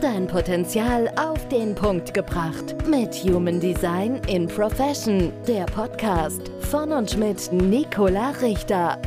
Dein Potenzial auf den Punkt gebracht. Mit Human Design in Profession. Der Podcast von und mit Nicola Richter.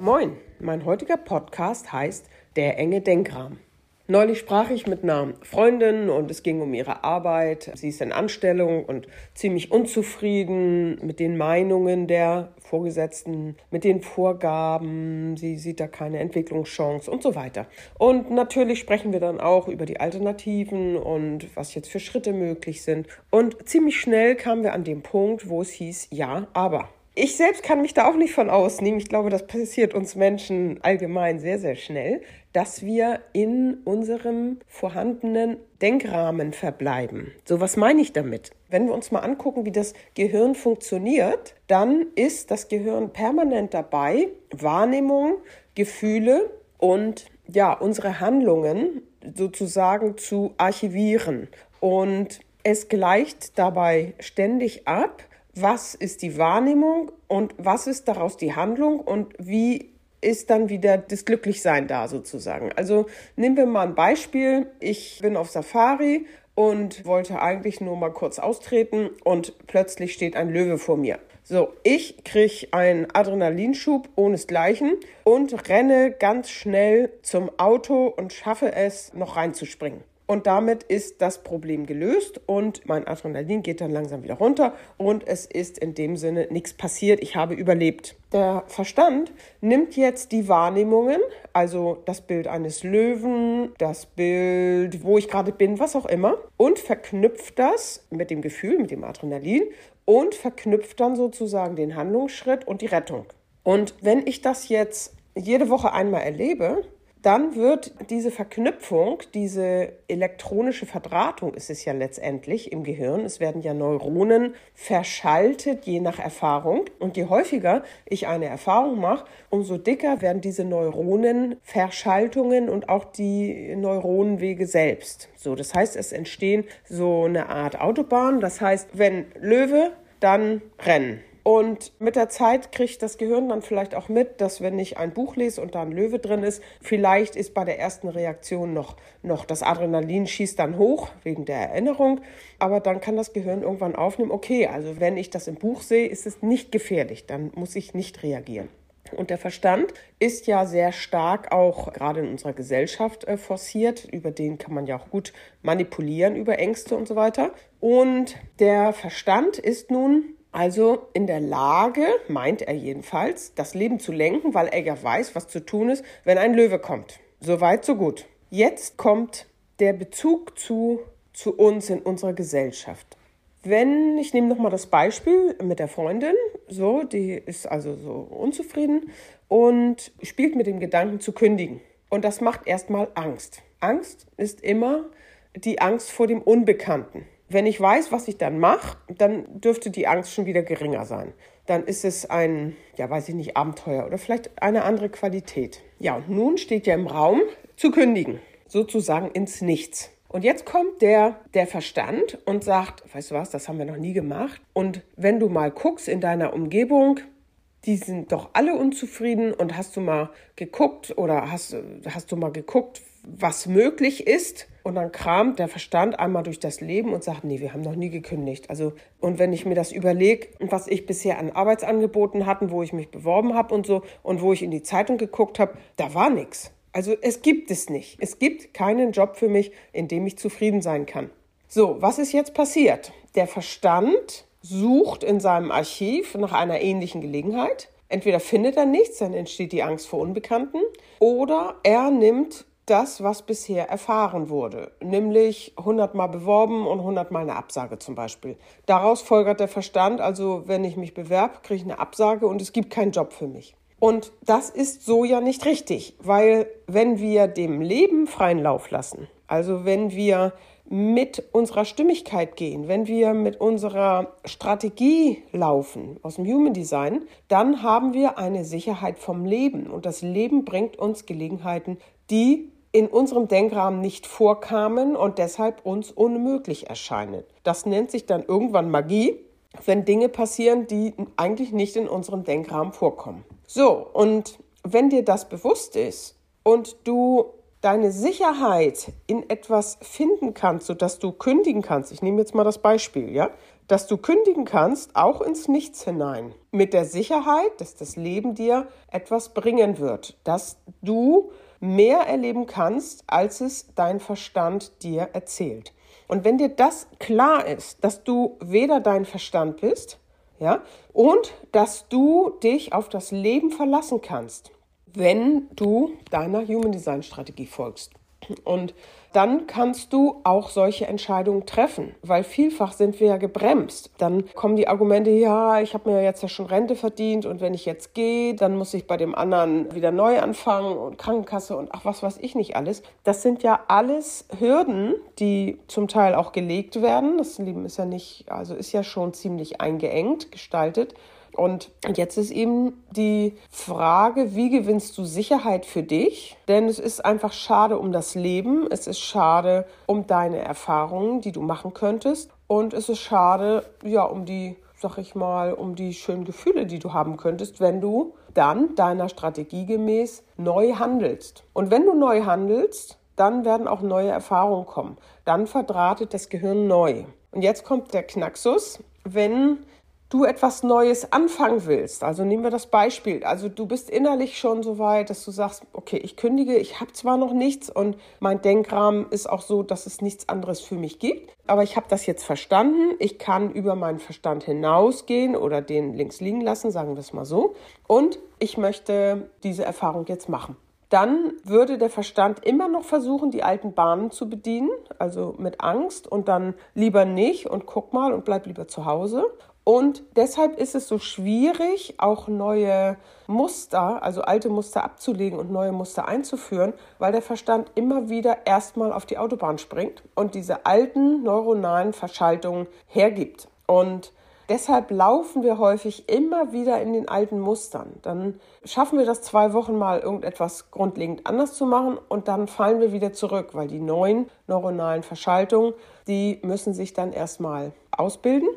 Moin, mein heutiger Podcast heißt Der enge Denkrahmen. Neulich sprach ich mit einer Freundin und es ging um ihre Arbeit. Sie ist in Anstellung und ziemlich unzufrieden mit den Meinungen der Vorgesetzten, mit den Vorgaben. Sie sieht da keine Entwicklungschance und so weiter. Und natürlich sprechen wir dann auch über die Alternativen und was jetzt für Schritte möglich sind. Und ziemlich schnell kamen wir an den Punkt, wo es hieß, ja, aber ich selbst kann mich da auch nicht von ausnehmen. Ich glaube, das passiert uns Menschen allgemein sehr, sehr schnell, dass wir in unserem vorhandenen Denkrahmen verbleiben. So, was meine ich damit? Wenn wir uns mal angucken, wie das Gehirn funktioniert, dann ist das Gehirn permanent dabei, Wahrnehmung, Gefühle und ja, unsere Handlungen sozusagen zu archivieren. Und es gleicht dabei ständig ab, was ist die Wahrnehmung und was ist daraus die Handlung und wie ist dann wieder das Glücklichsein da sozusagen. Also nehmen wir mal ein Beispiel. Ich bin auf Safari und wollte eigentlich nur mal kurz austreten und plötzlich steht ein Löwe vor mir. So, ich kriege einen Adrenalinschub ohnesgleichen und renne ganz schnell zum Auto und schaffe es, noch reinzuspringen. Und damit ist das Problem gelöst und mein Adrenalin geht dann langsam wieder runter und es ist in dem Sinne nichts passiert. Ich habe überlebt. Der Verstand nimmt jetzt die Wahrnehmungen, also das Bild eines Löwen, das Bild, wo ich gerade bin, was auch immer, und verknüpft das mit dem Gefühl, mit dem Adrenalin und verknüpft dann sozusagen den Handlungsschritt und die Rettung. Und wenn ich das jetzt jede Woche einmal erlebe, dann wird diese Verknüpfung, diese elektronische Verdrahtung ist es ja letztendlich im Gehirn. Es werden ja Neuronen verschaltet je nach Erfahrung. Und je häufiger ich eine Erfahrung mache, umso dicker werden diese Neuronenverschaltungen und auch die Neuronenwege selbst. So, das heißt, es entstehen so eine Art Autobahn. Das heißt, wenn Löwe, dann Rennen. Und mit der Zeit kriegt das Gehirn dann vielleicht auch mit, dass wenn ich ein Buch lese und da ein Löwe drin ist, vielleicht ist bei der ersten Reaktion noch, noch das Adrenalin schießt dann hoch wegen der Erinnerung. Aber dann kann das Gehirn irgendwann aufnehmen, okay, also wenn ich das im Buch sehe, ist es nicht gefährlich, dann muss ich nicht reagieren. Und der Verstand ist ja sehr stark auch gerade in unserer Gesellschaft äh, forciert. Über den kann man ja auch gut manipulieren über Ängste und so weiter. Und der Verstand ist nun also in der Lage, meint er jedenfalls, das Leben zu lenken, weil er ja weiß, was zu tun ist, wenn ein Löwe kommt. So weit, so gut. Jetzt kommt der Bezug zu, zu uns in unserer Gesellschaft. Wenn, ich nehme nochmal das Beispiel mit der Freundin, so, die ist also so unzufrieden und spielt mit dem Gedanken zu kündigen. Und das macht erstmal Angst. Angst ist immer die Angst vor dem Unbekannten. Wenn ich weiß, was ich dann mache, dann dürfte die Angst schon wieder geringer sein. Dann ist es ein, ja, weiß ich nicht, Abenteuer oder vielleicht eine andere Qualität. Ja, und nun steht ja im Raum zu kündigen, sozusagen ins Nichts. Und jetzt kommt der, der Verstand und sagt, weißt du was, das haben wir noch nie gemacht. Und wenn du mal guckst in deiner Umgebung, die sind doch alle unzufrieden und hast du mal geguckt oder hast, hast du mal geguckt, was möglich ist? Und dann kramt der Verstand einmal durch das Leben und sagt, nee, wir haben noch nie gekündigt. Also, und wenn ich mir das überlege, was ich bisher an Arbeitsangeboten hatten, wo ich mich beworben habe und so, und wo ich in die Zeitung geguckt habe, da war nichts. Also es gibt es nicht. Es gibt keinen Job für mich, in dem ich zufrieden sein kann. So, was ist jetzt passiert? Der Verstand sucht in seinem Archiv nach einer ähnlichen Gelegenheit. Entweder findet er nichts, dann entsteht die Angst vor Unbekannten, oder er nimmt das, was bisher erfahren wurde, nämlich 100 Mal beworben und 100 Mal eine Absage zum Beispiel. Daraus folgert der Verstand, also wenn ich mich bewerbe, kriege ich eine Absage und es gibt keinen Job für mich. Und das ist so ja nicht richtig, weil wenn wir dem Leben freien Lauf lassen, also wenn wir mit unserer Stimmigkeit gehen, wenn wir mit unserer Strategie laufen aus dem Human Design, dann haben wir eine Sicherheit vom Leben und das Leben bringt uns Gelegenheiten, die in unserem Denkrahmen nicht vorkamen und deshalb uns unmöglich erscheinen. Das nennt sich dann irgendwann Magie, wenn Dinge passieren, die eigentlich nicht in unserem Denkrahmen vorkommen. So, und wenn dir das bewusst ist und du deine Sicherheit in etwas finden kannst, sodass du kündigen kannst, ich nehme jetzt mal das Beispiel, ja, dass du kündigen kannst, auch ins Nichts hinein, mit der Sicherheit, dass das Leben dir etwas bringen wird, dass du mehr erleben kannst, als es dein Verstand dir erzählt. Und wenn dir das klar ist, dass du weder dein Verstand bist, ja, und dass du dich auf das Leben verlassen kannst, wenn du deiner Human Design Strategie folgst. Und dann kannst du auch solche Entscheidungen treffen, weil vielfach sind wir ja gebremst. Dann kommen die Argumente, ja, ich habe mir jetzt ja schon Rente verdient und wenn ich jetzt gehe, dann muss ich bei dem anderen wieder neu anfangen und Krankenkasse und ach was weiß ich nicht alles. Das sind ja alles Hürden, die zum Teil auch gelegt werden. Das Leben ist ja nicht, also ist ja schon ziemlich eingeengt gestaltet. Und jetzt ist eben die Frage, wie gewinnst du Sicherheit für dich? Denn es ist einfach schade um das Leben, es ist schade um deine Erfahrungen, die du machen könntest. Und es ist schade, ja, um die, sag ich mal, um die schönen Gefühle, die du haben könntest, wenn du dann deiner Strategie gemäß neu handelst. Und wenn du neu handelst, dann werden auch neue Erfahrungen kommen. Dann verdrahtet das Gehirn neu. Und jetzt kommt der Knaxus, wenn du etwas Neues anfangen willst, also nehmen wir das Beispiel, also du bist innerlich schon so weit, dass du sagst, okay, ich kündige, ich habe zwar noch nichts und mein Denkrahmen ist auch so, dass es nichts anderes für mich gibt, aber ich habe das jetzt verstanden, ich kann über meinen Verstand hinausgehen oder den links liegen lassen, sagen wir es mal so, und ich möchte diese Erfahrung jetzt machen. Dann würde der Verstand immer noch versuchen, die alten Bahnen zu bedienen, also mit Angst und dann lieber nicht und guck mal und bleib lieber zu Hause. Und deshalb ist es so schwierig, auch neue Muster, also alte Muster abzulegen und neue Muster einzuführen, weil der Verstand immer wieder erstmal auf die Autobahn springt und diese alten neuronalen Verschaltungen hergibt. Und deshalb laufen wir häufig immer wieder in den alten Mustern. Dann schaffen wir das zwei Wochen mal, irgendetwas grundlegend anders zu machen und dann fallen wir wieder zurück, weil die neuen neuronalen Verschaltungen, die müssen sich dann erstmal ausbilden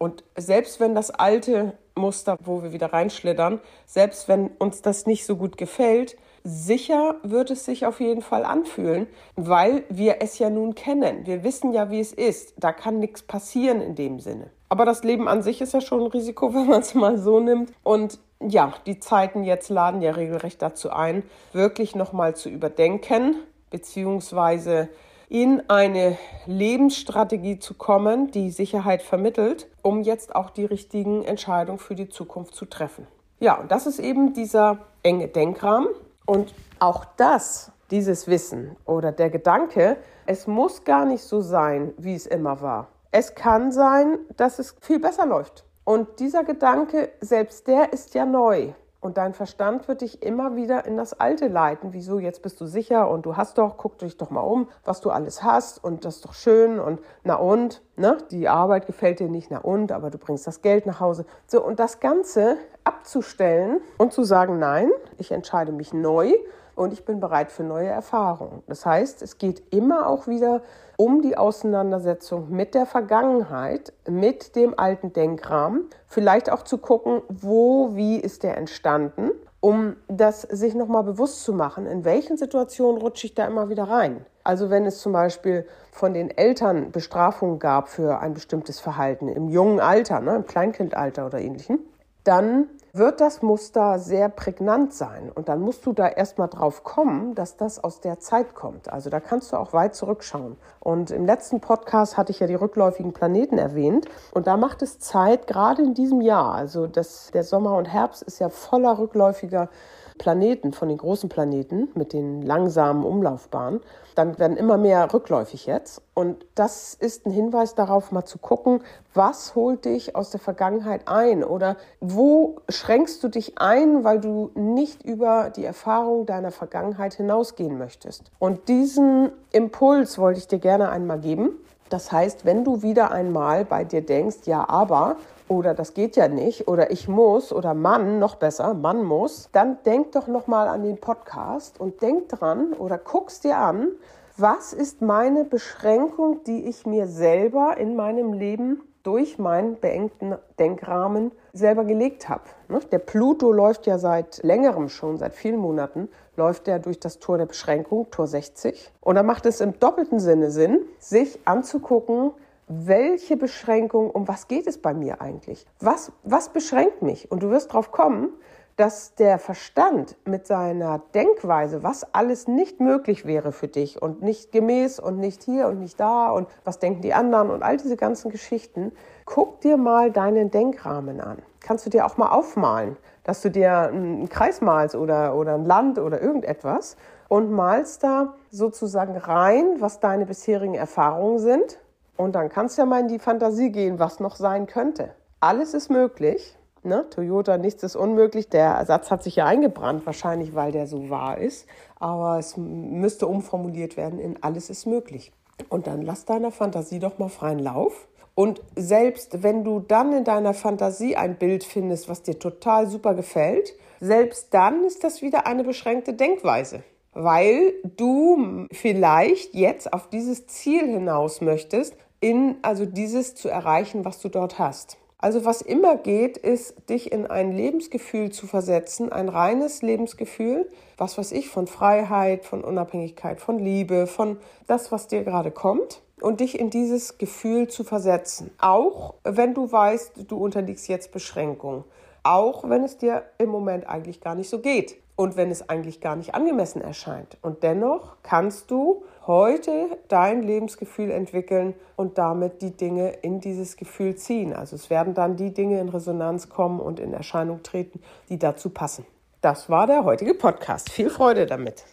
und selbst wenn das alte Muster, wo wir wieder reinschlittern, selbst wenn uns das nicht so gut gefällt, sicher wird es sich auf jeden Fall anfühlen, weil wir es ja nun kennen. Wir wissen ja, wie es ist. Da kann nichts passieren in dem Sinne. Aber das Leben an sich ist ja schon ein Risiko, wenn man es mal so nimmt. Und ja, die Zeiten jetzt laden ja regelrecht dazu ein, wirklich nochmal zu überdenken, beziehungsweise in eine Lebensstrategie zu kommen, die Sicherheit vermittelt, um jetzt auch die richtigen Entscheidungen für die Zukunft zu treffen. Ja, und das ist eben dieser enge Denkrahmen. Und auch das, dieses Wissen oder der Gedanke, es muss gar nicht so sein, wie es immer war. Es kann sein, dass es viel besser läuft. Und dieser Gedanke, selbst der ist ja neu. Und dein Verstand wird dich immer wieder in das Alte leiten. Wieso, jetzt bist du sicher und du hast doch, guck dich doch mal um, was du alles hast und das ist doch schön und na und, ne? Die Arbeit gefällt dir nicht, na und, aber du bringst das Geld nach Hause. So, und das Ganze abzustellen und zu sagen, nein, ich entscheide mich neu und ich bin bereit für neue Erfahrungen. Das heißt, es geht immer auch wieder um die Auseinandersetzung mit der Vergangenheit, mit dem alten Denkrahmen, vielleicht auch zu gucken, wo, wie ist der entstanden, um das sich nochmal bewusst zu machen, in welchen Situationen rutsche ich da immer wieder rein. Also wenn es zum Beispiel von den Eltern Bestrafungen gab für ein bestimmtes Verhalten im jungen Alter, ne, im Kleinkindalter oder ähnlichem, dann wird das Muster sehr prägnant sein. Und dann musst du da erstmal drauf kommen, dass das aus der Zeit kommt. Also da kannst du auch weit zurückschauen. Und im letzten Podcast hatte ich ja die rückläufigen Planeten erwähnt. Und da macht es Zeit, gerade in diesem Jahr, also das, der Sommer und Herbst ist ja voller rückläufiger Planeten, von den großen Planeten mit den langsamen Umlaufbahnen, dann werden immer mehr rückläufig jetzt. Und das ist ein Hinweis darauf, mal zu gucken, was holt dich aus der Vergangenheit ein oder wo schränkst du dich ein, weil du nicht über die Erfahrung deiner Vergangenheit hinausgehen möchtest. Und diesen Impuls wollte ich dir gerne einmal geben. Das heißt, wenn du wieder einmal bei dir denkst, ja, aber oder das geht ja nicht oder ich muss oder Mann, noch besser, Mann muss, dann denk doch noch mal an den Podcast und denk dran oder guckst dir an, was ist meine Beschränkung, die ich mir selber in meinem Leben durch meinen beengten Denkrahmen selber gelegt habe. Ne? Der Pluto läuft ja seit längerem schon, seit vielen Monaten, läuft er durch das Tor der Beschränkung, Tor 60. Und da macht es im doppelten Sinne Sinn, sich anzugucken, welche Beschränkung, um was geht es bei mir eigentlich? Was, was beschränkt mich? Und du wirst drauf kommen, dass der Verstand mit seiner Denkweise, was alles nicht möglich wäre für dich und nicht gemäß und nicht hier und nicht da und was denken die anderen und all diese ganzen Geschichten, guck dir mal deinen Denkrahmen an. Kannst du dir auch mal aufmalen, dass du dir einen Kreis malst oder, oder ein Land oder irgendetwas und malst da sozusagen rein, was deine bisherigen Erfahrungen sind. Und dann kannst du ja mal in die Fantasie gehen, was noch sein könnte. Alles ist möglich Ne? Toyota, nichts ist unmöglich. Der Satz hat sich ja eingebrannt, wahrscheinlich weil der so wahr ist. Aber es müsste umformuliert werden in alles ist möglich. Und dann lass deiner Fantasie doch mal freien Lauf. Und selbst wenn du dann in deiner Fantasie ein Bild findest, was dir total super gefällt, selbst dann ist das wieder eine beschränkte Denkweise. Weil du vielleicht jetzt auf dieses Ziel hinaus möchtest, in also dieses zu erreichen, was du dort hast. Also was immer geht, ist, dich in ein Lebensgefühl zu versetzen, ein reines Lebensgefühl, was weiß ich, von Freiheit, von Unabhängigkeit, von Liebe, von das, was dir gerade kommt und dich in dieses Gefühl zu versetzen. Auch wenn du weißt, du unterliegst jetzt Beschränkungen. Auch wenn es dir im Moment eigentlich gar nicht so geht und wenn es eigentlich gar nicht angemessen erscheint. Und dennoch kannst du heute dein Lebensgefühl entwickeln und damit die Dinge in dieses Gefühl ziehen. Also es werden dann die Dinge in Resonanz kommen und in Erscheinung treten, die dazu passen. Das war der heutige Podcast. Viel Freude damit.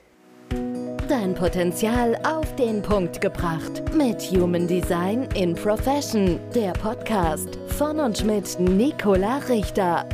Dein Potenzial auf den Punkt gebracht. Mit Human Design in Profession. Der Podcast von und mit Nicola Richter.